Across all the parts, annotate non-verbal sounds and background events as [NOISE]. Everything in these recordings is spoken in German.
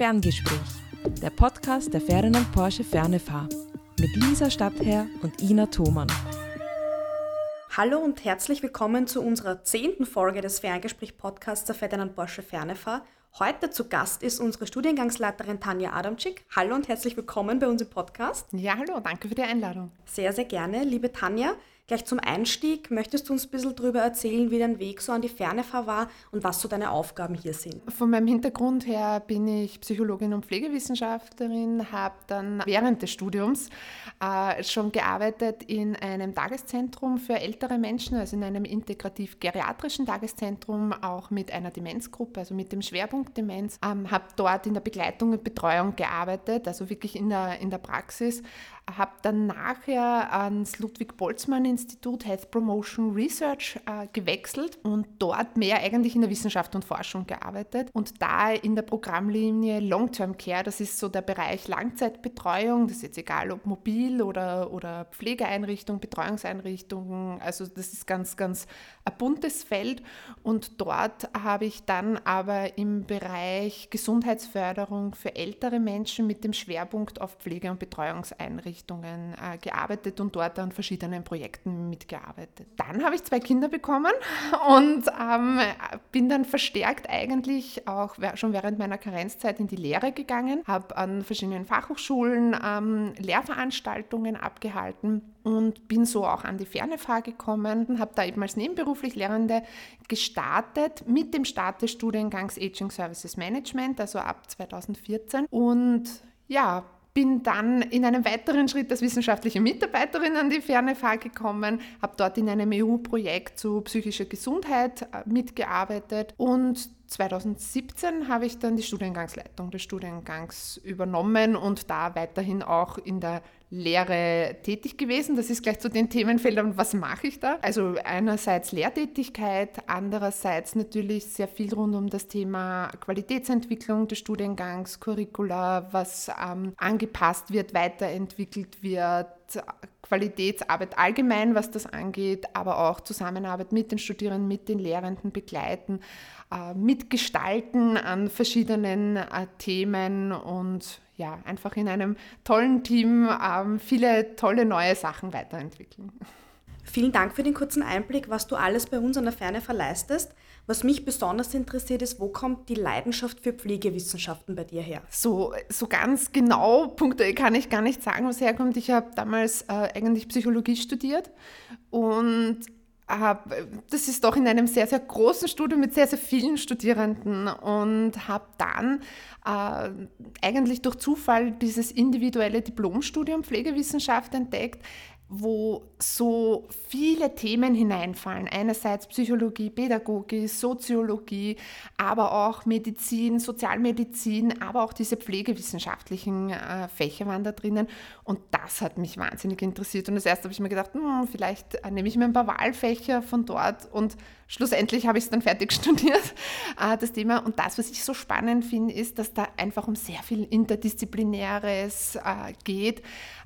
Ferngespräch, der Podcast der Ferdinand Porsche Fernefahr mit Lisa Stadtherr und Ina Thomann. Hallo und herzlich willkommen zu unserer zehnten Folge des Ferngespräch-Podcasts der Ferdinand Porsche Fernefahr. Heute zu Gast ist unsere Studiengangsleiterin Tanja Adamczyk. Hallo und herzlich willkommen bei uns im Podcast. Ja, hallo, danke für die Einladung. Sehr, sehr gerne, liebe Tanja. Gleich zum Einstieg, möchtest du uns ein bisschen darüber erzählen, wie dein Weg so an die Fernefahr war und was so deine Aufgaben hier sind? Von meinem Hintergrund her bin ich Psychologin und Pflegewissenschaftlerin, habe dann während des Studiums äh, schon gearbeitet in einem Tageszentrum für ältere Menschen, also in einem integrativ-geriatrischen Tageszentrum, auch mit einer Demenzgruppe, also mit dem Schwerpunkt Demenz. Ähm, habe dort in der Begleitung und Betreuung gearbeitet, also wirklich in der, in der Praxis habe dann nachher ans Ludwig-Boltzmann-Institut Health Promotion Research äh, gewechselt und dort mehr eigentlich in der Wissenschaft und Forschung gearbeitet und da in der Programmlinie Long-Term Care, das ist so der Bereich Langzeitbetreuung, das ist jetzt egal ob mobil oder, oder Pflegeeinrichtung, Betreuungseinrichtungen, also das ist ganz, ganz ein buntes Feld. Und dort habe ich dann aber im Bereich Gesundheitsförderung für ältere Menschen mit dem Schwerpunkt auf Pflege- und Betreuungseinrichtungen Richtungen äh, gearbeitet und dort an verschiedenen Projekten mitgearbeitet. Dann habe ich zwei Kinder bekommen und ähm, bin dann verstärkt eigentlich auch schon während meiner Karenzzeit in die Lehre gegangen, habe an verschiedenen Fachhochschulen ähm, Lehrveranstaltungen abgehalten und bin so auch an die Fernefahr gekommen und habe da eben als nebenberuflich Lehrende gestartet mit dem Start des Studiengangs Aging Services Management, also ab 2014 und ja, bin dann in einem weiteren Schritt als wissenschaftliche Mitarbeiterin an die ferne Fahr gekommen, habe dort in einem EU-Projekt zu psychischer Gesundheit äh, mitgearbeitet und 2017 habe ich dann die Studiengangsleitung des Studiengangs übernommen und da weiterhin auch in der Lehre tätig gewesen. Das ist gleich zu den Themenfeldern, was mache ich da? Also einerseits Lehrtätigkeit, andererseits natürlich sehr viel rund um das Thema Qualitätsentwicklung des Studiengangs, Curricula, was ähm, angepasst wird, weiterentwickelt wird, Qualitätsarbeit allgemein, was das angeht, aber auch Zusammenarbeit mit den Studierenden, mit den Lehrenden begleiten, äh, mitgestalten an verschiedenen äh, Themen und ja, einfach in einem tollen Team ähm, viele tolle neue Sachen weiterentwickeln. Vielen Dank für den kurzen Einblick, was du alles bei uns an der Ferne verleistest. Was mich besonders interessiert ist, wo kommt die Leidenschaft für Pflegewissenschaften bei dir her? So, so ganz genau punktuell kann ich gar nicht sagen, was herkommt. Ich habe damals äh, eigentlich Psychologie studiert und das ist doch in einem sehr, sehr großen Studium mit sehr, sehr vielen Studierenden und habe dann äh, eigentlich durch Zufall dieses individuelle Diplomstudium Pflegewissenschaft entdeckt, wo so viele Themen hineinfallen. Einerseits Psychologie, Pädagogik, Soziologie, aber auch Medizin, Sozialmedizin, aber auch diese pflegewissenschaftlichen äh, Fächer waren da drinnen. Und das hat mich wahnsinnig interessiert. Und das erste habe ich mir gedacht, hm, vielleicht äh, nehme ich mir ein paar Wahlfächer von dort. Und schlussendlich habe ich es dann fertig [LAUGHS] studiert, äh, das Thema. Und das, was ich so spannend finde, ist, dass da einfach um sehr viel Interdisziplinäres äh, geht.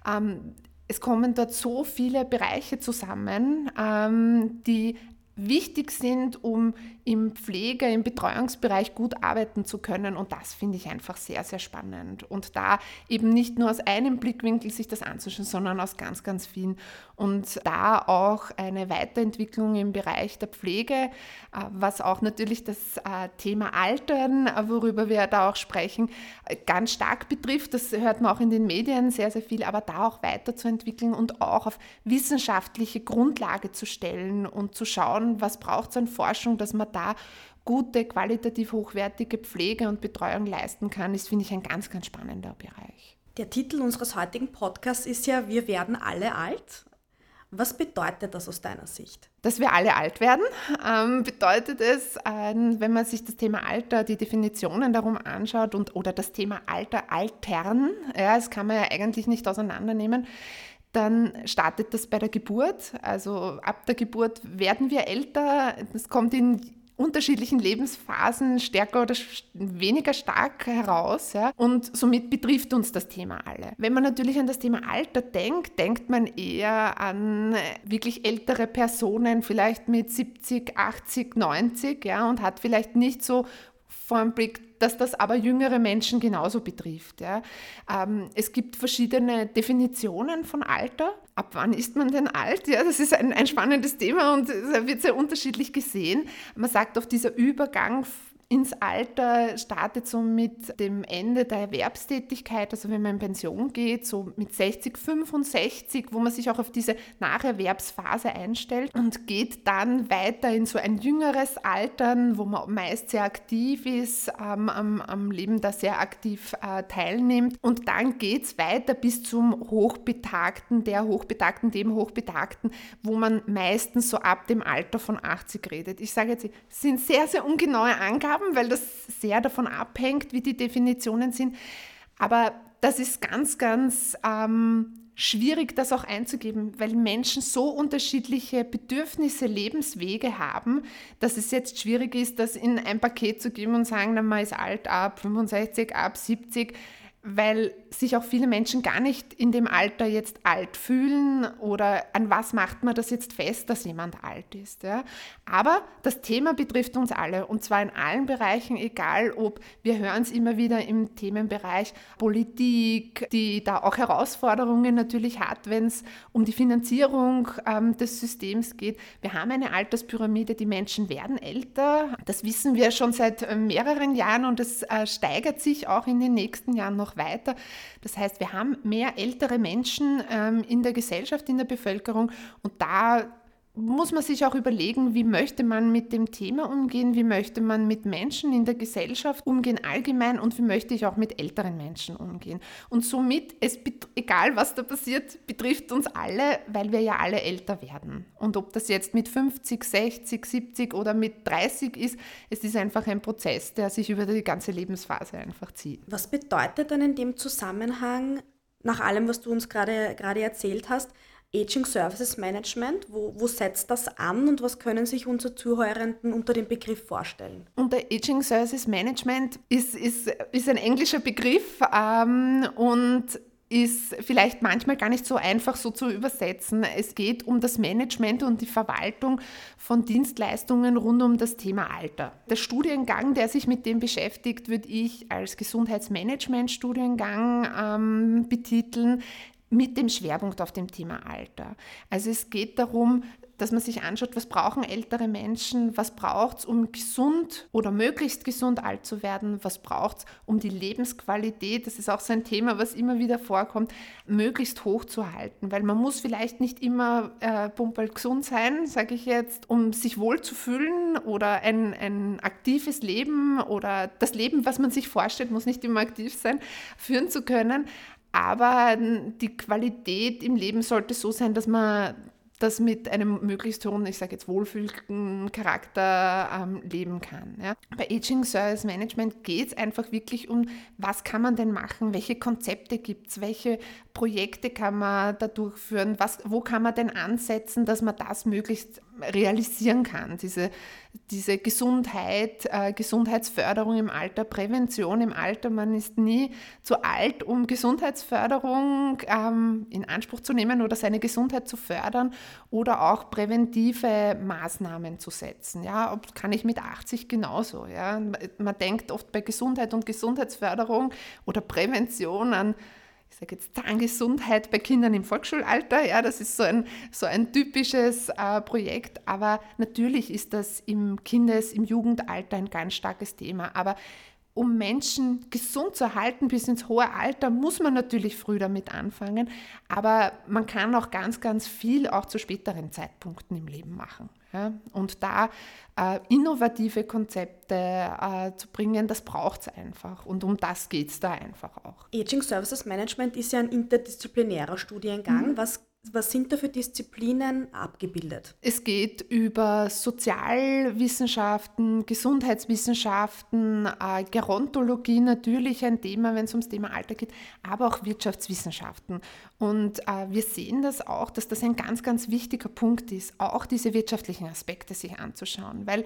Ähm, es kommen dort so viele Bereiche zusammen, ähm, die wichtig sind, um im Pflege-, im Betreuungsbereich gut arbeiten zu können. Und das finde ich einfach sehr, sehr spannend. Und da eben nicht nur aus einem Blickwinkel sich das anzuschauen, sondern aus ganz, ganz vielen. Und da auch eine Weiterentwicklung im Bereich der Pflege, äh, was auch natürlich das äh, Thema Altern, äh, worüber wir da auch sprechen, ganz stark betrifft. Das hört man auch in den Medien sehr, sehr viel, aber da auch weiterzuentwickeln und auch auf wissenschaftliche Grundlage zu stellen und zu schauen, was braucht es an Forschung, dass man da gute, qualitativ hochwertige Pflege und Betreuung leisten kann, ist, finde ich, ein ganz, ganz spannender Bereich. Der Titel unseres heutigen Podcasts ist ja Wir werden alle alt. Was bedeutet das aus deiner Sicht? Dass wir alle alt werden, ähm, bedeutet es, ähm, wenn man sich das Thema Alter, die Definitionen darum anschaut und, oder das Thema Alter altern, ja, das kann man ja eigentlich nicht auseinandernehmen, dann startet das bei der Geburt. Also ab der Geburt werden wir älter. Das kommt in unterschiedlichen Lebensphasen stärker oder weniger stark heraus. Ja? Und somit betrifft uns das Thema alle. Wenn man natürlich an das Thema Alter denkt, denkt man eher an wirklich ältere Personen, vielleicht mit 70, 80, 90 ja, und hat vielleicht nicht so vor dem Blick, dass das aber jüngere Menschen genauso betrifft. Ja. Ähm, es gibt verschiedene Definitionen von Alter. Ab wann ist man denn alt? Ja, das ist ein, ein spannendes Thema und wird sehr unterschiedlich gesehen. Man sagt auf dieser Übergang ins Alter startet so mit dem Ende der Erwerbstätigkeit, also wenn man in Pension geht, so mit 60, 65, wo man sich auch auf diese Nacherwerbsphase einstellt und geht dann weiter in so ein jüngeres Altern, wo man meist sehr aktiv ist, ähm, am, am, Leben da sehr aktiv äh, teilnimmt. Und dann geht es weiter bis zum Hochbetagten, der Hochbetagten, dem Hochbetagten, wo man meistens so ab dem Alter von 80 redet. Ich sage jetzt, es sind sehr, sehr ungenaue Angaben haben, weil das sehr davon abhängt, wie die Definitionen sind. Aber das ist ganz, ganz ähm, schwierig, das auch einzugeben, weil Menschen so unterschiedliche Bedürfnisse, Lebenswege haben, dass es jetzt schwierig ist, das in ein Paket zu geben und sagen, man ist alt ab 65, ab 70 weil sich auch viele Menschen gar nicht in dem Alter jetzt alt fühlen oder an was macht man das jetzt fest, dass jemand alt ist. Ja? Aber das Thema betrifft uns alle und zwar in allen Bereichen, egal ob wir hören es immer wieder im Themenbereich Politik, die da auch Herausforderungen natürlich hat, wenn es um die Finanzierung ähm, des Systems geht. Wir haben eine Alterspyramide, die Menschen werden älter, das wissen wir schon seit äh, mehreren Jahren und es äh, steigert sich auch in den nächsten Jahren noch weiter. Das heißt, wir haben mehr ältere Menschen ähm, in der Gesellschaft, in der Bevölkerung und da muss man sich auch überlegen, wie möchte man mit dem Thema umgehen, wie möchte man mit Menschen in der Gesellschaft umgehen allgemein und wie möchte ich auch mit älteren Menschen umgehen. Und somit, es, egal was da passiert, betrifft uns alle, weil wir ja alle älter werden. Und ob das jetzt mit 50, 60, 70 oder mit 30 ist, es ist einfach ein Prozess, der sich über die ganze Lebensphase einfach zieht. Was bedeutet dann in dem Zusammenhang, nach allem, was du uns gerade erzählt hast, Aging Services Management. Wo, wo setzt das an und was können sich unsere Zuhörenden unter dem Begriff vorstellen? Unter Aging Services Management ist, ist, ist ein englischer Begriff ähm, und ist vielleicht manchmal gar nicht so einfach so zu übersetzen. Es geht um das Management und die Verwaltung von Dienstleistungen rund um das Thema Alter. Der Studiengang, der sich mit dem beschäftigt, würde ich als Gesundheitsmanagement-Studiengang ähm, betiteln mit dem Schwerpunkt auf dem Thema Alter. Also es geht darum, dass man sich anschaut, was brauchen ältere Menschen, was braucht es, um gesund oder möglichst gesund alt zu werden, was braucht es, um die Lebensqualität, das ist auch so ein Thema, was immer wieder vorkommt, möglichst hoch zu halten, weil man muss vielleicht nicht immer äh, pumperl gesund sein, sage ich jetzt, um sich wohl zu fühlen oder ein, ein aktives Leben oder das Leben, was man sich vorstellt, muss nicht immer aktiv sein, führen zu können, aber die Qualität im Leben sollte so sein, dass man das mit einem möglichst hohen, ich sage jetzt wohlfühlenden Charakter ähm, leben kann. Ja. Bei Aging Service Management geht es einfach wirklich um, was kann man denn machen, welche Konzepte gibt es, welche Projekte kann man da durchführen, was, wo kann man denn ansetzen, dass man das möglichst realisieren kann. Diese, diese Gesundheit, äh, Gesundheitsförderung im Alter, Prävention im Alter. Man ist nie zu alt, um Gesundheitsförderung ähm, in Anspruch zu nehmen oder seine Gesundheit zu fördern oder auch präventive Maßnahmen zu setzen. Ja, kann ich mit 80 genauso. Ja. Man denkt oft bei Gesundheit und Gesundheitsförderung oder Prävention an ich sage jetzt Zahngesundheit bei Kindern im Volksschulalter. Ja, das ist so ein, so ein typisches äh, Projekt. Aber natürlich ist das im Kindes-, im Jugendalter ein ganz starkes Thema. Aber um Menschen gesund zu halten bis ins hohe Alter, muss man natürlich früh damit anfangen. Aber man kann auch ganz, ganz viel auch zu späteren Zeitpunkten im Leben machen. Ja? Und da äh, innovative Konzepte äh, zu bringen, das braucht es einfach. Und um das geht es da einfach auch. Aging Services Management ist ja ein interdisziplinärer Studiengang. Mhm. Was was sind da für Disziplinen abgebildet? Es geht über Sozialwissenschaften, Gesundheitswissenschaften, äh, Gerontologie natürlich ein Thema, wenn es ums Thema Alter geht, aber auch Wirtschaftswissenschaften. Und äh, wir sehen das auch, dass das ein ganz, ganz wichtiger Punkt ist, auch diese wirtschaftlichen Aspekte sich anzuschauen, weil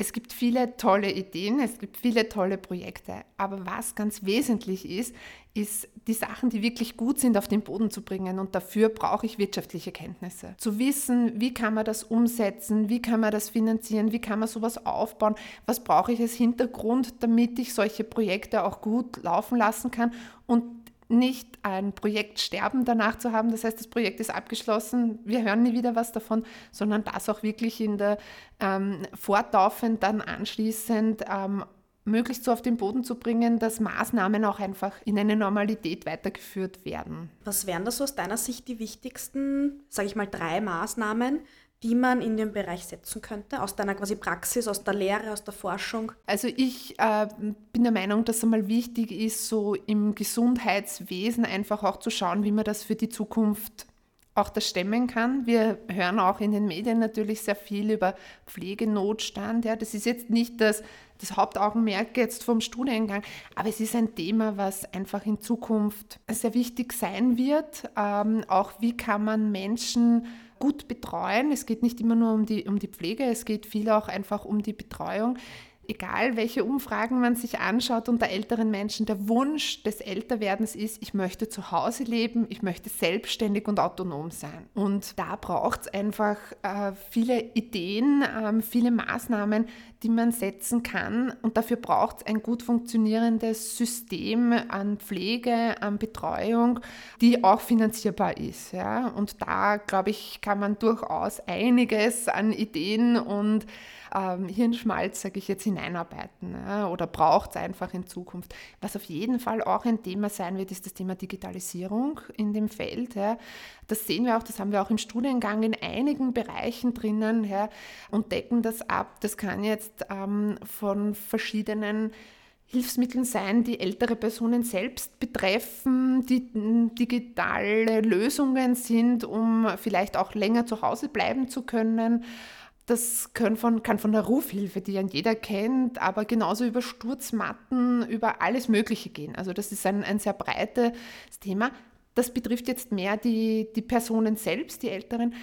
Es gibt viele tolle Ideen, es gibt viele tolle Projekte, aber was ganz wesentlich ist, ist die Sachen, die wirklich gut sind, auf den Boden zu bringen. Und dafür brauche ich wirtschaftliche Kenntnisse. Zu wissen, wie kann man das umsetzen, wie kann man das finanzieren, wie kann man sowas aufbauen, was brauche ich als Hintergrund, damit ich solche Projekte auch gut laufen lassen kann und nicht ein Projekt sterben danach zu haben, das heißt, das Projekt ist abgeschlossen, wir hören nie wieder was davon, sondern das auch wirklich in der ähm, fortlaufend dann anschließend ähm, möglichst so auf den Boden zu bringen, dass Maßnahmen auch einfach in eine Normalität weitergeführt werden. Was wären da so aus deiner Sicht die wichtigsten, sage ich mal, drei Maßnahmen, die man in dem Bereich setzen könnte, aus deiner quasi Praxis, aus der Lehre, aus der Forschung? Also ich äh, bin der Meinung, dass es einmal wichtig ist, so im Gesundheitswesen einfach auch zu schauen, wie man das für die Zukunft auch das stemmen kann. Wir hören auch in den Medien natürlich sehr viel über Pflegenotstand. Ja, das ist jetzt nicht das, das Hauptaugenmerk jetzt vom Studiengang, aber es ist ein Thema, was einfach in Zukunft sehr wichtig sein wird. Ähm, auch wie kann man Menschen gut betreuen. Es geht nicht immer nur um die, um die Pflege, es geht viel auch einfach um die Betreuung egal welche Umfragen man sich anschaut unter älteren Menschen, der Wunsch des Älterwerdens ist, ich möchte zu Hause leben, ich möchte selbstständig und autonom sein. Und da braucht es einfach äh, viele Ideen, äh, viele Maßnahmen, die man setzen kann. Und dafür braucht es ein gut funktionierendes System an Pflege, an Betreuung, die auch finanzierbar ist. Ja? Und da, glaube ich, kann man durchaus einiges an Ideen und ähm, Hirnschmalz, sage ich jetzt, hineinarbeiten ja, oder braucht es einfach in Zukunft. Was auf jeden Fall auch ein Thema sein wird, ist das Thema Digitalisierung in dem Feld. Ja. Das sehen wir auch, das haben wir auch im Studiengang in einigen Bereichen drinnen ja, und decken das ab. Das kann jetzt ähm, von verschiedenen Hilfsmitteln sein, die ältere Personen selbst betreffen, die digitale Lösungen sind, um vielleicht auch länger zu Hause bleiben zu können das kann von, kann von der Rufhilfe, die ja jeder kennt, aber genauso über Sturzmatten, über alles Mögliche gehen. Also das ist ein, ein sehr breites Thema. Das betrifft jetzt mehr die, die Personen selbst, die Älteren.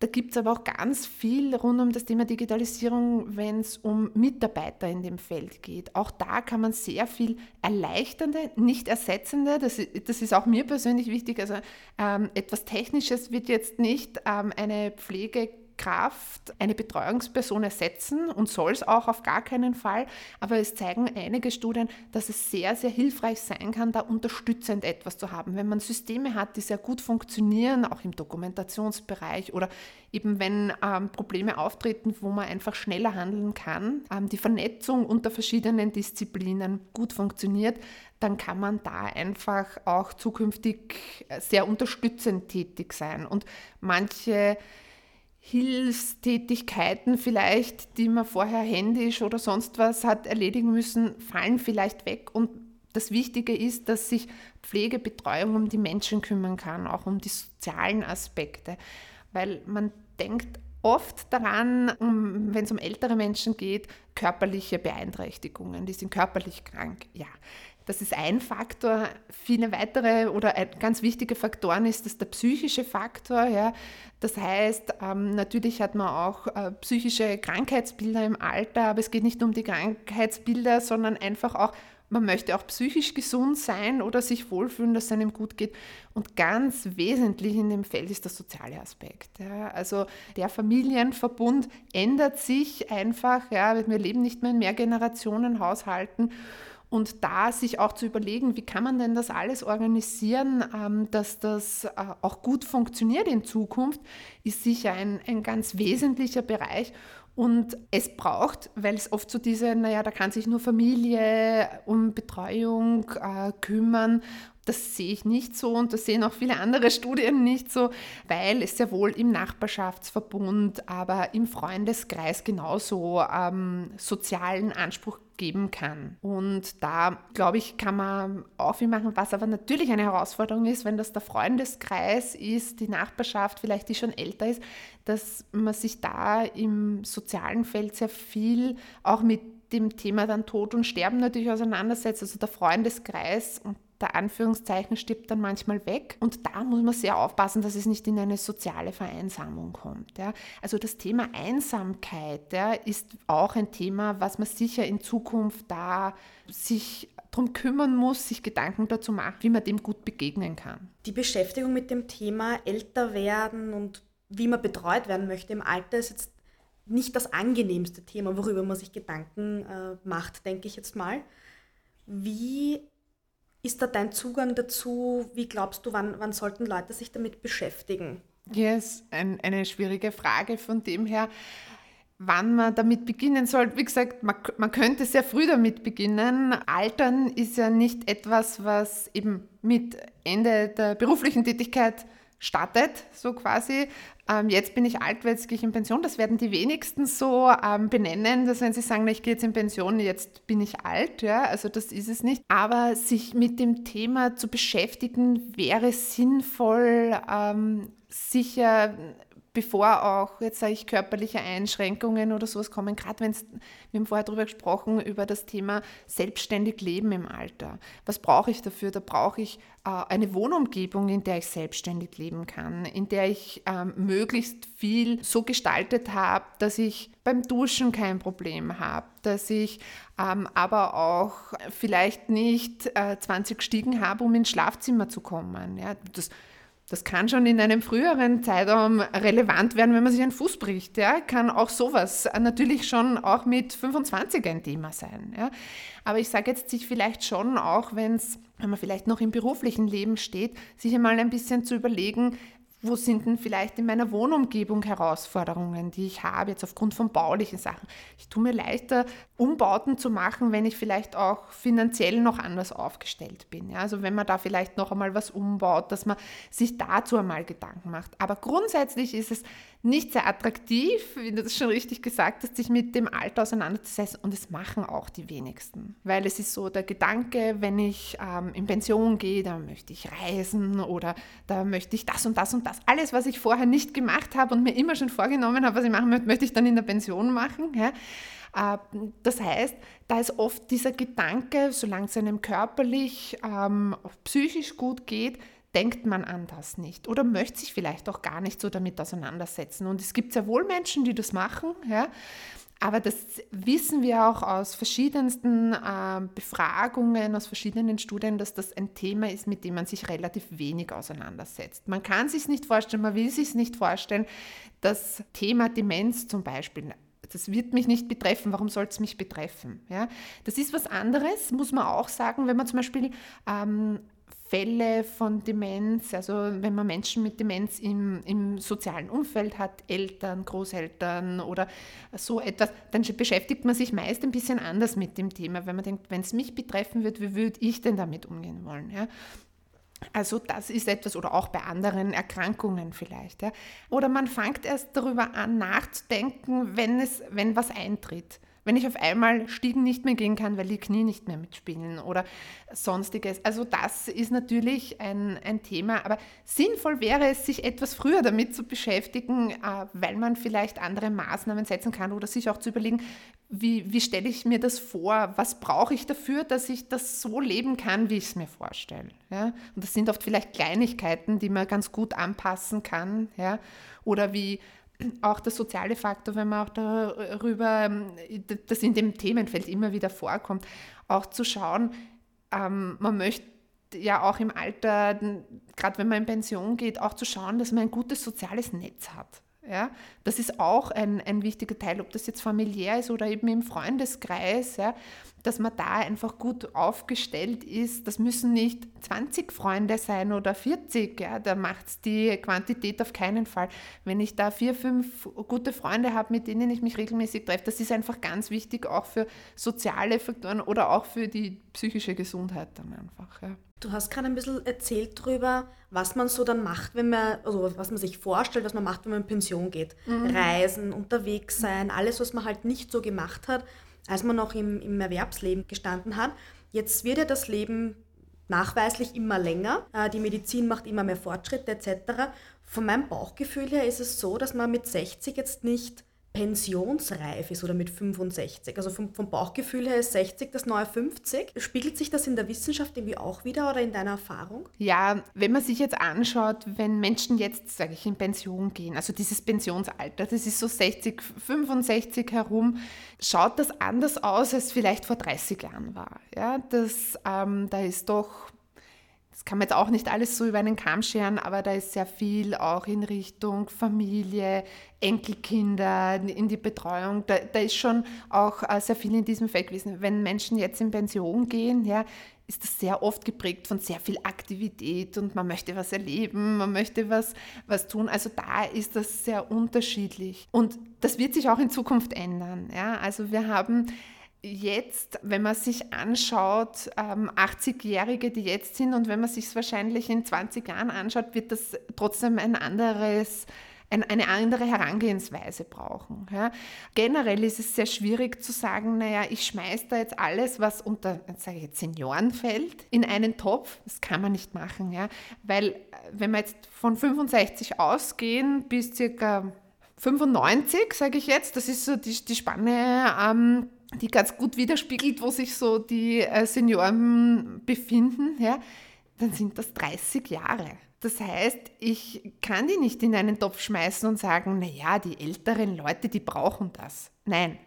Da gibt es aber auch ganz viel rund um das Thema Digitalisierung, wenn es um Mitarbeiter in dem Feld geht. Auch da kann man sehr viel erleichternde, nicht ersetzende, das, das ist auch mir persönlich wichtig, also ähm, etwas Technisches wird jetzt nicht ähm, eine Pflege Kraft eine Betreuungsperson ersetzen und soll es auch auf gar keinen Fall. Aber es zeigen einige Studien, dass es sehr, sehr hilfreich sein kann, da unterstützend etwas zu haben. Wenn man Systeme hat, die sehr gut funktionieren, auch im Dokumentationsbereich oder eben wenn ähm, Probleme auftreten, wo man einfach schneller handeln kann, ähm, die Vernetzung unter verschiedenen Disziplinen gut funktioniert, dann kann man da einfach auch zukünftig sehr unterstützend tätig sein. Und manche Hilfstätigkeiten vielleicht, die man vorher händisch oder sonst was hat erledigen müssen, fallen vielleicht weg. Und das Wichtige ist, dass sich Pflegebetreuung um die Menschen kümmern kann, auch um die sozialen Aspekte. Weil man denkt oft daran, um, wenn es um ältere Menschen geht, körperliche Beeinträchtigungen, die sind körperlich krank. Ja, das ist ein Faktor. Viele weitere oder ganz wichtige Faktoren ist das der psychische Faktor. Ja. Das heißt, ähm, natürlich hat man auch äh, psychische Krankheitsbilder im Alter, aber es geht nicht um die Krankheitsbilder, sondern einfach auch, man möchte auch psychisch gesund sein oder sich wohlfühlen, dass es einem gut geht. Und ganz wesentlich in dem Feld ist der soziale Aspekt. Ja. Also der Familienverbund ändert sich einfach. Ja. Wir leben nicht mehr in Mehrgenerationenhaushalten. Und da sich auch zu überlegen, wie kann man denn das alles organisieren, ähm, dass das äh, auch gut funktioniert in Zukunft, ist sicher ein, ein ganz wesentlicher Bereich. Und es braucht, weil es oft so diese, naja, da kann sich nur Familie um Betreuung äh, kümmern. Das sehe ich nicht so und das sehen auch viele andere Studien nicht so, weil es sehr wohl im Nachbarschaftsverbund, aber im Freundeskreis genauso ähm, sozialen Anspruch geben kann. Und da, glaube ich, kann man aufmachen, was aber natürlich eine Herausforderung ist, wenn das der Freundeskreis ist, die Nachbarschaft vielleicht, die schon älter ist, dass man sich da im sozialen Feld sehr viel auch mit dem Thema dann Tod und Sterben natürlich auseinandersetzt. Also der Freundeskreis, und der Anführungszeichen stirbt dann manchmal weg. Und da muss man sehr aufpassen, dass es nicht in eine soziale Vereinsamung kommt. Ja. Also das Thema Einsamkeit ja, ist auch ein Thema, was man sicher in Zukunft da sich darum kümmern muss, sich Gedanken dazu machen, wie man dem gut begegnen kann. Die Beschäftigung mit dem Thema älter werden und wie man betreut werden möchte im Alter ist jetzt nicht das angenehmste Thema, worüber man sich Gedanken äh, macht, denke ich jetzt mal. Wie ist da dein Zugang dazu? Wie glaubst du, wann, wann sollten Leute sich damit beschäftigen? Ja, ist ein, eine schwierige Frage von dem her, wann man damit beginnen soll. Wie gesagt, man, man könnte sehr früh damit beginnen. Altern ist ja nicht etwas, was eben mit Ende der beruflichen Tätigkeit startet, so quasi. Ähm, jetzt bin ich alt, jetzt gehe ich in Pension. Das werden die wenigsten so ähm, benennen, dass wenn sie sagen, ich gehe jetzt in Pension, jetzt bin ich alt. Ja, also das ist es nicht. Aber sich mit dem Thema zu beschäftigen, wäre sinnvoll, ähm, sicher bevor auch, jetzt sage ich, körperliche Einschränkungen oder sowas kommen, gerade wenn wir haben vorher darüber gesprochen, über das Thema selbstständig leben im Alter. Was brauche ich dafür? Da brauche ich äh, eine Wohnumgebung, in der ich selbstständig leben kann, in der ich äh, möglichst viel so gestaltet habe, dass ich beim Duschen kein Problem habe, dass ich ähm, aber auch vielleicht nicht äh, 20 Stiegen habe, um ins Schlafzimmer zu kommen. Ja, das das kann schon in einem früheren Zeitraum relevant werden, wenn man sich einen Fuß bricht. Ja? Kann auch sowas natürlich schon auch mit 25 ein Thema sein. Ja? Aber ich sage jetzt sich vielleicht schon auch, wenn's, wenn man vielleicht noch im beruflichen Leben steht, sich einmal ein bisschen zu überlegen, wo sind denn vielleicht in meiner Wohnumgebung Herausforderungen, die ich habe, jetzt aufgrund von baulichen Sachen. Ich tue mir leichter, Umbauten zu machen, wenn ich vielleicht auch finanziell noch anders aufgestellt bin. Ja, also wenn man da vielleicht noch einmal was umbaut, dass man sich dazu einmal Gedanken macht. Aber grundsätzlich ist es nicht sehr attraktiv, wie du das schon richtig gesagt hast, sich mit dem Alter auseinanderzusetzen. Und es machen auch die wenigsten. Weil es ist so der Gedanke, wenn ich ähm, in Pension gehe, da möchte ich reisen oder da möchte ich das und das und das. Alles, was ich vorher nicht gemacht habe und mir immer schon vorgenommen habe, was ich machen möchte, möchte ich dann in der Pension machen. Ja? Äh, das heißt, da ist oft dieser Gedanke, solange es einem körperlich, ähm, psychisch gut geht, denkt man an das nicht oder möchte sich vielleicht auch gar nicht so damit auseinandersetzen. Und es gibt sehr wohl Menschen, die das machen, ja. Aber das wissen wir auch aus verschiedensten äh, Befragungen, aus verschiedenen Studien, dass das ein Thema ist, mit dem man sich relativ wenig auseinandersetzt. Man kann sich nicht vorstellen, man will sich nicht vorstellen, das Thema Demenz zum Beispiel das wird mich nicht betreffen, warum soll es mich betreffen? Ja? Das ist was anderes, muss man auch sagen, wenn man zum Beispiel ähm, Fälle von Demenz, also wenn man Menschen mit Demenz im, im sozialen Umfeld hat, Eltern, Großeltern oder so etwas, dann beschäftigt man sich meist ein bisschen anders mit dem Thema, wenn man denkt, wenn es mich betreffen wird, wie würde ich denn damit umgehen wollen? Ja? Also das ist etwas, oder auch bei anderen Erkrankungen vielleicht. Ja? Oder man fängt erst darüber an nachzudenken, wenn, es, wenn was eintritt. Wenn ich auf einmal Stiegen nicht mehr gehen kann, weil die Knie nicht mehr mitspielen oder sonstiges. Also das ist natürlich ein, ein Thema, aber sinnvoll wäre es, sich etwas früher damit zu beschäftigen, äh, weil man vielleicht andere Maßnahmen setzen kann oder sich auch zu überlegen, wie, wie stelle ich mir das vor? Was brauche ich dafür, dass ich das so leben kann, wie ich es mir vorstelle? Ja? Und das sind oft vielleicht Kleinigkeiten, die man ganz gut anpassen kann. Ja? Oder wie auch der soziale Faktor, wenn man auch darüber, ähm, das in dem Themenfeld immer wieder vorkommt, auch zu schauen, ähm, man möchte ja auch im Alter, gerade wenn man in Pension geht, auch zu schauen, dass man ein gutes soziales Netz hat. Ja, das ist auch ein, ein wichtiger Teil, ob das jetzt familiär ist oder eben im Freundeskreis. Ja, dass man da einfach gut aufgestellt ist. Das müssen nicht 20 Freunde sein oder 40, ja, da macht es die Quantität auf keinen Fall. Wenn ich da vier, fünf gute Freunde habe, mit denen ich mich regelmäßig treffe, das ist einfach ganz wichtig, auch für soziale Faktoren oder auch für die psychische Gesundheit dann einfach. Ja. Du hast gerade ein bisschen erzählt darüber, was man so dann macht, wenn man, also was man sich vorstellt, was man macht, wenn man in Pension geht. Mhm. Reisen, unterwegs sein, alles, was man halt nicht so gemacht hat als man noch im, im Erwerbsleben gestanden hat. Jetzt wird ja das Leben nachweislich immer länger. Äh, die Medizin macht immer mehr Fortschritte etc. Von meinem Bauchgefühl her ist es so, dass man mit 60 jetzt nicht pensionsreif ist oder mit 65. Also vom, vom, Bauchgefühl her ist 60 das neue 50. Spiegelt sich das in der Wissenschaft irgendwie auch wieder oder in deiner Erfahrung? Ja, wenn man sich jetzt anschaut, wenn Menschen jetzt, sage ich, in Pension gehen, also dieses Pensionsalter, das ist so 60, 65 herum, schaut das anders aus, als vielleicht vor 30 Jahren war. Ja, das, ähm, da ist doch das kann man jetzt auch nicht alles so über einen Kamm scheren, aber da ist sehr viel auch in Richtung Familie, Enkelkinder, in die Betreuung. Da, da ist schon auch äh, sehr viel in diesem Feld gewesen. Wenn Menschen jetzt in Pension gehen, ja, ist das sehr oft geprägt von sehr viel Aktivität und man möchte was erleben, man möchte was, was tun. Also da ist das sehr unterschiedlich. Und das wird sich auch in Zukunft ändern. Ja? Also wir haben jetzt, wenn man sich anschaut, 80-Jährige, ähm, die jetzt sind, und wenn man sich es wahrscheinlich in 20 Jahren anschaut, wird das trotzdem ein anderes, eine andere Herangehensweise brauchen. Ja. Generell ist es sehr schwierig zu sagen, naja, ich schmeiße da jetzt alles, was unter, sage ich jetzt, Senioren fällt, in einen Topf. Das kann man nicht machen, ja. weil wenn wir jetzt von 65 ausgehen bis circa 95, sage ich jetzt, das ist so die, die Spanne, ähm, die ganz gut widerspiegelt, wo sich so die äh, Senioren befinden, ja, dann sind das 30 Jahre. Das heißt, ich kann die nicht in einen Topf schmeißen und sagen, naja, die älteren Leute, die brauchen das. Nein,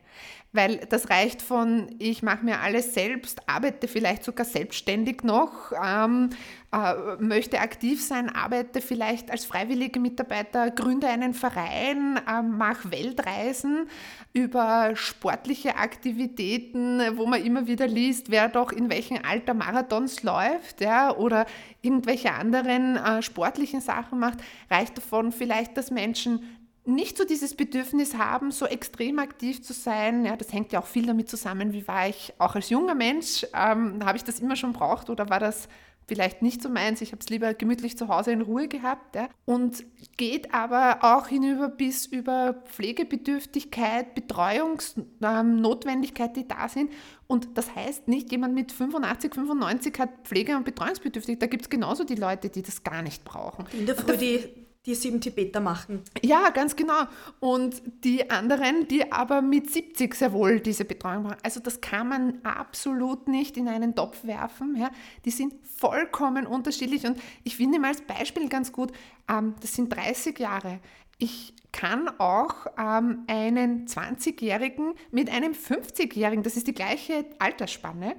weil das reicht von, ich mache mir alles selbst, arbeite vielleicht sogar selbstständig noch, ähm, äh, möchte aktiv sein, arbeite vielleicht als freiwillige Mitarbeiter, gründe einen Verein, äh, mache Weltreisen über sportliche Aktivitäten, wo man immer wieder liest, wer doch in welchem Alter Marathons läuft ja, oder irgendwelche anderen äh, sportlichen Sachen macht, reicht davon vielleicht, dass Menschen nicht so dieses Bedürfnis haben, so extrem aktiv zu sein. Ja, das hängt ja auch viel damit zusammen, wie war ich auch als junger Mensch. Ähm, habe ich das immer schon braucht oder war das vielleicht nicht so meins? Ich habe es lieber gemütlich zu Hause in Ruhe gehabt. Ja. Und geht aber auch hinüber bis über Pflegebedürftigkeit, Betreuungsnotwendigkeit, die da sind. Und das heißt nicht, jemand mit 85, 95 hat Pflege- und Betreuungsbedürftig. Da gibt es genauso die Leute, die das gar nicht brauchen. In der Früh die die sieben Tibeter machen. Ja, ganz genau. Und die anderen, die aber mit 70 sehr wohl diese Betreuung machen. Also das kann man absolut nicht in einen Topf werfen. Ja. Die sind vollkommen unterschiedlich. Und ich finde mal als Beispiel ganz gut, ähm, das sind 30 Jahre. Ich kann auch ähm, einen 20-Jährigen mit einem 50-Jährigen, das ist die gleiche Altersspanne,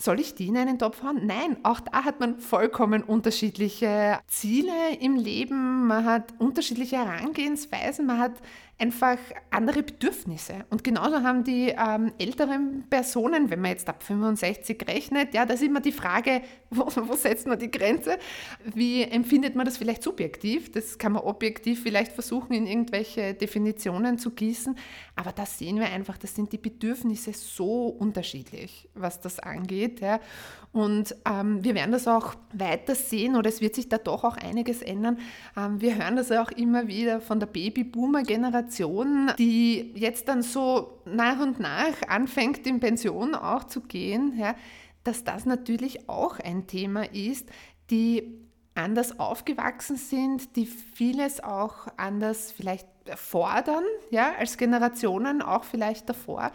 soll ich die in einen Topf hauen? Nein, auch da hat man vollkommen unterschiedliche Ziele im Leben, man hat unterschiedliche Herangehensweisen, man hat einfach andere Bedürfnisse. Und genauso haben die ähm, älteren Personen, wenn man jetzt ab 65 rechnet, ja, da ist immer die Frage, [LAUGHS] wo, wo setzt man die Grenze? Wie empfindet man das vielleicht subjektiv? Das kann man objektiv vielleicht versuchen, in irgendwelche Definitionen zu gießen. Aber da sehen wir einfach, das sind die Bedürfnisse so unterschiedlich, was das angeht. Ja. Und ähm, wir werden das auch weiter sehen oder es wird sich da doch auch einiges ändern. Ähm, wir hören das auch immer wieder von der Babyboomer-Generation, die jetzt dann so nach und nach anfängt, in Pension auch zu gehen, ja, dass das natürlich auch ein Thema ist, die anders aufgewachsen sind, die vieles auch anders vielleicht fordern, ja, als Generationen auch vielleicht davor.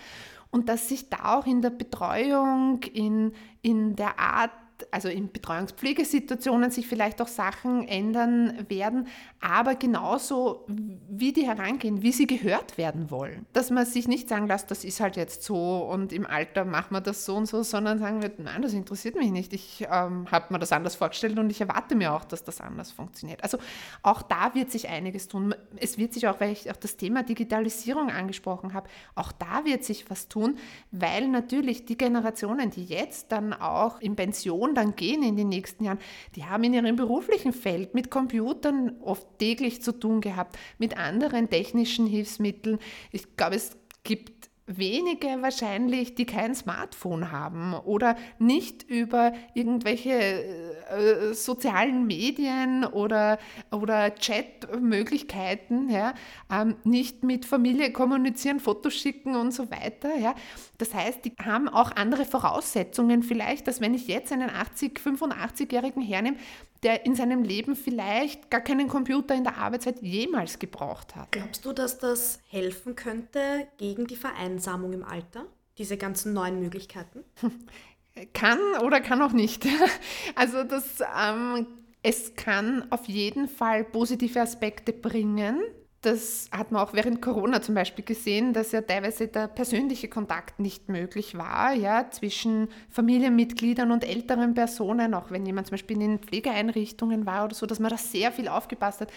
Und dass sich da auch in der Betreuung, in, in der Art also in Betreuungspflegesituationen sich vielleicht auch Sachen ändern werden, aber genauso wie die herangehen, wie sie gehört werden wollen. Dass man sich nicht sagen lässt, das ist halt jetzt so und im Alter machen wir das so und so, sondern sagen wird, nein, das interessiert mich nicht. Ich ähm, habe mir das anders vorgestellt und ich erwarte mir auch, dass das anders funktioniert. Also auch da wird sich einiges tun. Es wird sich auch, weil ich auch das Thema Digitalisierung angesprochen habe, auch da wird sich was tun, weil natürlich die Generationen, die jetzt dann auch in Pension dann gehen in den nächsten Jahren, die haben in ihrem beruflichen Feld mit Computern oft täglich zu tun gehabt, mit anderen technischen Hilfsmitteln. Ich glaube, es gibt wenige wahrscheinlich, die kein Smartphone haben oder nicht über irgendwelche äh, sozialen Medien oder, oder Chat-Möglichkeiten, ja, ähm, nicht mit Familie kommunizieren, Fotos schicken und so weiter. Ja. Das heißt, die haben auch andere Voraussetzungen vielleicht, als wenn ich jetzt einen 80, 85-Jährigen hernehme, der in seinem Leben vielleicht gar keinen Computer in der Arbeitszeit jemals gebraucht hat. Glaubst du, dass das helfen könnte gegen die Vereinsamung im Alter? Diese ganzen neuen Möglichkeiten? [LAUGHS] Kann oder kann auch nicht. [LAUGHS] Also das, ähm, es kann auf jeden Fall positive Aspekte bringen. Das hat man auch während Corona zum Beispiel gesehen, dass ja teilweise der persönliche Kontakt nicht möglich war, ja, zwischen Familienmitgliedern und älteren Personen, auch wenn jemand zum Beispiel in Pflegeeinrichtungen war oder so, dass man da sehr viel aufgepasst hat.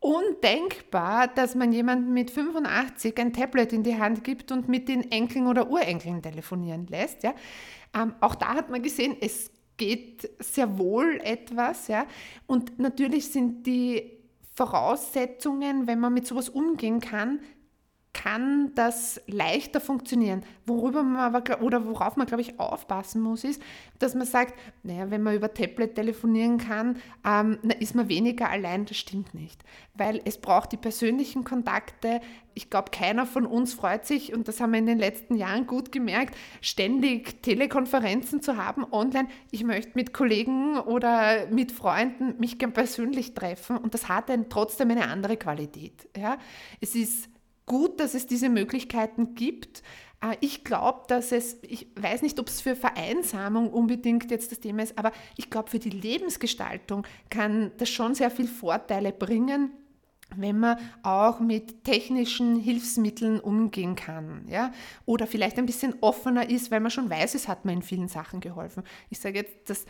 Undenkbar, dass man jemanden mit 85 ein Tablet in die Hand gibt und mit den Enkeln oder Urenkeln telefonieren lässt. Ja. Ähm, auch da hat man gesehen, es geht sehr wohl etwas. Ja. Und natürlich sind die Voraussetzungen, wenn man mit sowas umgehen kann, kann das leichter funktionieren. Worüber man aber, oder worauf man, glaube ich, aufpassen muss, ist, dass man sagt, naja, wenn man über Tablet telefonieren kann, ähm, dann ist man weniger allein. Das stimmt nicht. Weil es braucht die persönlichen Kontakte. Ich glaube, keiner von uns freut sich, und das haben wir in den letzten Jahren gut gemerkt, ständig Telekonferenzen zu haben online. Ich möchte mit Kollegen oder mit Freunden mich gern persönlich treffen und das hat dann trotzdem eine andere Qualität. Ja? Es ist gut, dass es diese Möglichkeiten gibt. Äh, ich glaube, dass es, ich weiß nicht, ob es für Vereinsamung unbedingt jetzt das Thema ist, aber ich glaube, für die Lebensgestaltung kann das schon sehr viele Vorteile bringen wenn man auch mit technischen Hilfsmitteln umgehen kann, ja, oder vielleicht ein bisschen offener ist, weil man schon weiß, es hat mir in vielen Sachen geholfen. Ich sage jetzt das,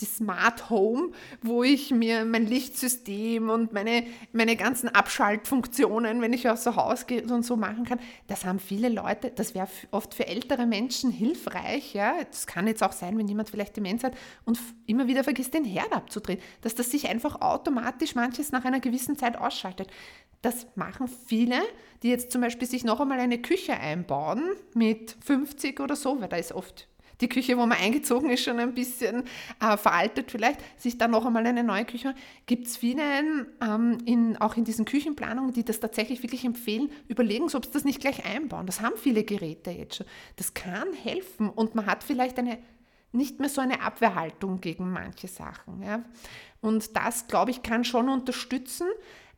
die Smart Home, wo ich mir mein Lichtsystem und meine, meine ganzen Abschaltfunktionen, wenn ich aus dem Haus gehe und so machen kann, das haben viele Leute, das wäre oft für ältere Menschen hilfreich, ja, das kann jetzt auch sein, wenn jemand vielleicht Demenz hat und immer wieder vergisst, den Herd abzudrehen, dass das sich einfach automatisch manches nach einer gewissen Zeit ausschaltet gestaltet. Das machen viele, die jetzt zum Beispiel sich noch einmal eine Küche einbauen mit 50 oder so, weil da ist oft die Küche, wo man eingezogen ist, schon ein bisschen äh, veraltet vielleicht, sich dann noch einmal eine neue Küche. Gibt es viele, ähm, in, auch in diesen Küchenplanungen, die das tatsächlich wirklich empfehlen, überlegen ob Sie das nicht gleich einbauen. Das haben viele Geräte jetzt schon. Das kann helfen und man hat vielleicht eine nicht mehr so eine Abwehrhaltung gegen manche Sachen. Ja. Und das, glaube ich, kann schon unterstützen.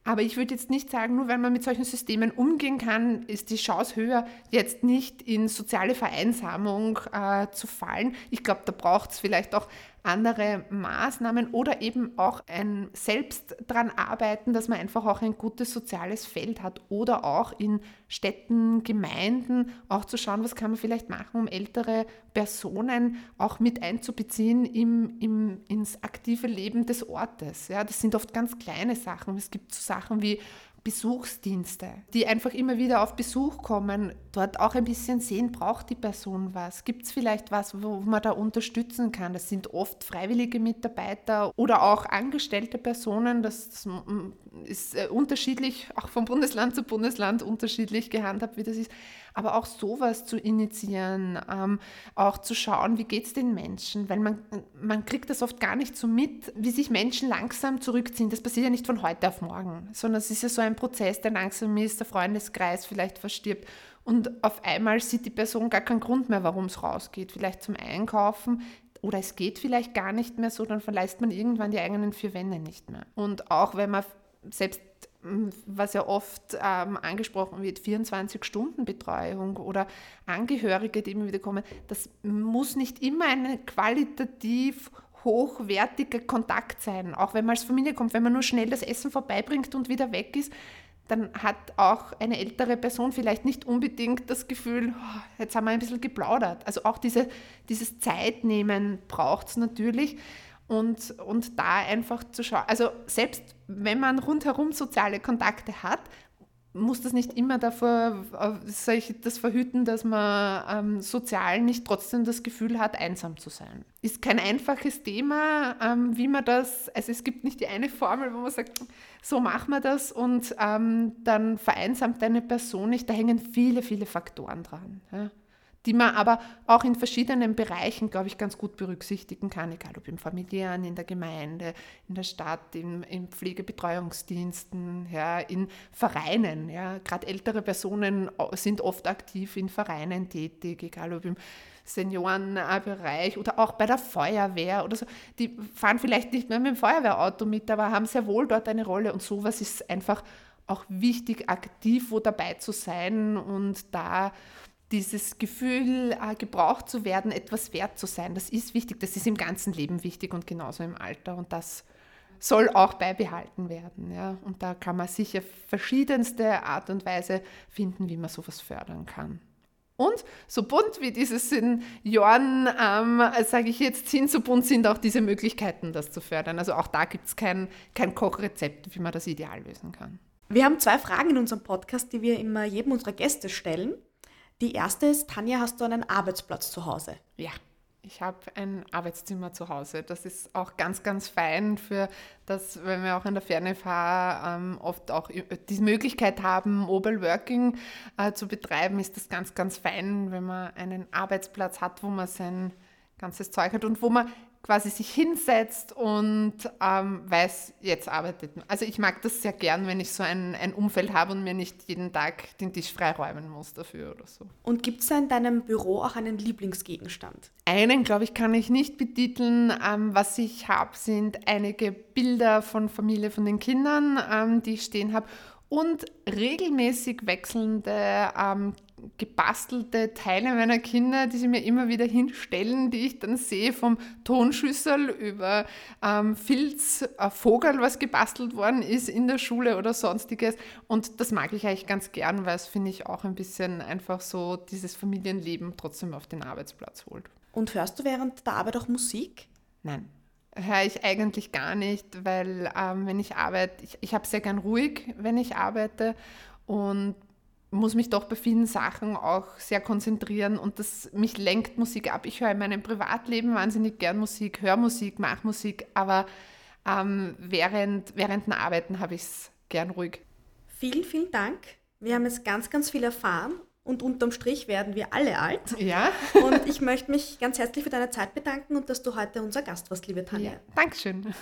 Aber ich würde jetzt nicht sagen, nur weil man mit solchen Systemen umgehen kann, ist die Chance höher, jetzt nicht in soziale Vereinsamung äh, zu fallen. Ich glaube, da braucht es vielleicht auch andere Maßnahmen oder eben auch ein selbst dran arbeiten, dass man einfach auch ein gutes soziales Feld hat oder auch in Städten, Gemeinden auch zu schauen, was kann man vielleicht machen, um ältere Personen auch mit einzubeziehen im, im, ins aktive Leben des Ortes. Ja, das sind oft ganz kleine Sachen. Es gibt so Sachen wie Besuchsdienste, die einfach immer wieder auf Besuch kommen, dort auch ein bisschen sehen, braucht die Person was? Gibt es vielleicht was, wo man da unterstützen kann? Das sind oft freiwillige Mitarbeiter oder auch angestellte Personen. Das ist äh, unterschiedlich, auch von Bundesland zu Bundesland unterschiedlich gehandhabt, wie das ist aber auch sowas zu initiieren, ähm, auch zu schauen, wie geht es den Menschen, weil man, man kriegt das oft gar nicht so mit, wie sich Menschen langsam zurückziehen. Das passiert ja nicht von heute auf morgen, sondern es ist ja so ein Prozess, der langsam ist, der Freundeskreis vielleicht verstirbt und auf einmal sieht die Person gar keinen Grund mehr, warum es rausgeht, vielleicht zum Einkaufen, oder es geht vielleicht gar nicht mehr so, dann verlässt man irgendwann die eigenen vier Wände nicht mehr. Und auch wenn man selbst was ja oft ähm, angesprochen wird, 24-Stunden-Betreuung oder Angehörige, die immer wieder kommen, das muss nicht immer ein qualitativ hochwertiger Kontakt sein. Auch wenn man als Familie kommt, wenn man nur schnell das Essen vorbeibringt und wieder weg ist, dann hat auch eine ältere Person vielleicht nicht unbedingt das Gefühl, oh, jetzt haben wir ein bisschen geplaudert. Also auch diese, dieses Zeitnehmen braucht es natürlich und, und da einfach zu schauen. Also selbst wenn man rundherum soziale Kontakte hat, muss das nicht immer davor soll ich das verhüten, dass man ähm, sozial nicht trotzdem das Gefühl hat, einsam zu sein. Ist kein einfaches Thema, ähm, wie man das, also es gibt nicht die eine Formel, wo man sagt, so machen wir das und ähm, dann vereinsamt eine Person nicht. Da hängen viele, viele Faktoren dran. Ja die man aber auch in verschiedenen Bereichen, glaube ich, ganz gut berücksichtigen kann, egal ob im familiären, in der Gemeinde, in der Stadt, in, in Pflegebetreuungsdiensten, ja, in Vereinen. Ja. Gerade ältere Personen sind oft aktiv in Vereinen tätig, egal ob im Seniorenbereich oder auch bei der Feuerwehr oder so. Die fahren vielleicht nicht mehr mit dem Feuerwehrauto mit, aber haben sehr wohl dort eine Rolle und sowas ist einfach auch wichtig, aktiv wo dabei zu sein und da dieses Gefühl, äh, gebraucht zu werden, etwas wert zu sein, das ist wichtig, das ist im ganzen Leben wichtig und genauso im Alter und das soll auch beibehalten werden. Ja? Und da kann man sicher verschiedenste Art und Weise finden, wie man sowas fördern kann. Und so bunt wie diese Senioren, ähm, sage ich jetzt, sind, so bunt sind auch diese Möglichkeiten, das zu fördern. Also auch da gibt es kein, kein Kochrezept, wie man das ideal lösen kann. Wir haben zwei Fragen in unserem Podcast, die wir immer jedem unserer Gäste stellen. Die erste ist, Tanja, hast du einen Arbeitsplatz zu Hause? Ja, ich habe ein Arbeitszimmer zu Hause. Das ist auch ganz, ganz fein für das, wenn wir auch in der Ferne fahren, ähm, oft auch die Möglichkeit haben, Mobile Working äh, zu betreiben, ist das ganz, ganz fein, wenn man einen Arbeitsplatz hat, wo man sein ganzes Zeug hat und wo man quasi sich hinsetzt und ähm, weiß, jetzt arbeitet man. Also ich mag das sehr gern, wenn ich so ein, ein Umfeld habe und mir nicht jeden Tag den Tisch freiräumen muss dafür oder so. Und gibt es da in deinem Büro auch einen Lieblingsgegenstand? Einen, glaube ich, kann ich nicht betiteln. Ähm, was ich habe, sind einige Bilder von Familie, von den Kindern, ähm, die ich stehen habe und regelmäßig wechselnde ähm, gebastelte Teile meiner Kinder, die sie mir immer wieder hinstellen, die ich dann sehe, vom Tonschüssel über ähm, Filz, äh, Vogel, was gebastelt worden ist in der Schule oder sonstiges. Und das mag ich eigentlich ganz gern, weil es, finde ich, auch ein bisschen einfach so dieses Familienleben trotzdem auf den Arbeitsplatz holt. Und hörst du während der Arbeit auch Musik? Nein, höre ich eigentlich gar nicht, weil ähm, wenn ich arbeite, ich, ich habe sehr gern ruhig, wenn ich arbeite und muss mich doch bei vielen Sachen auch sehr konzentrieren und das mich lenkt Musik ab. Ich höre in meinem Privatleben wahnsinnig gern Musik, höre Musik, mache Musik, aber ähm, während, während dem Arbeiten habe ich es gern ruhig. Vielen, vielen Dank. Wir haben jetzt ganz, ganz viel erfahren und unterm Strich werden wir alle alt. Ja. [LAUGHS] und ich möchte mich ganz herzlich für deine Zeit bedanken und dass du heute unser Gast warst, liebe Tanja. Ja, Dankeschön.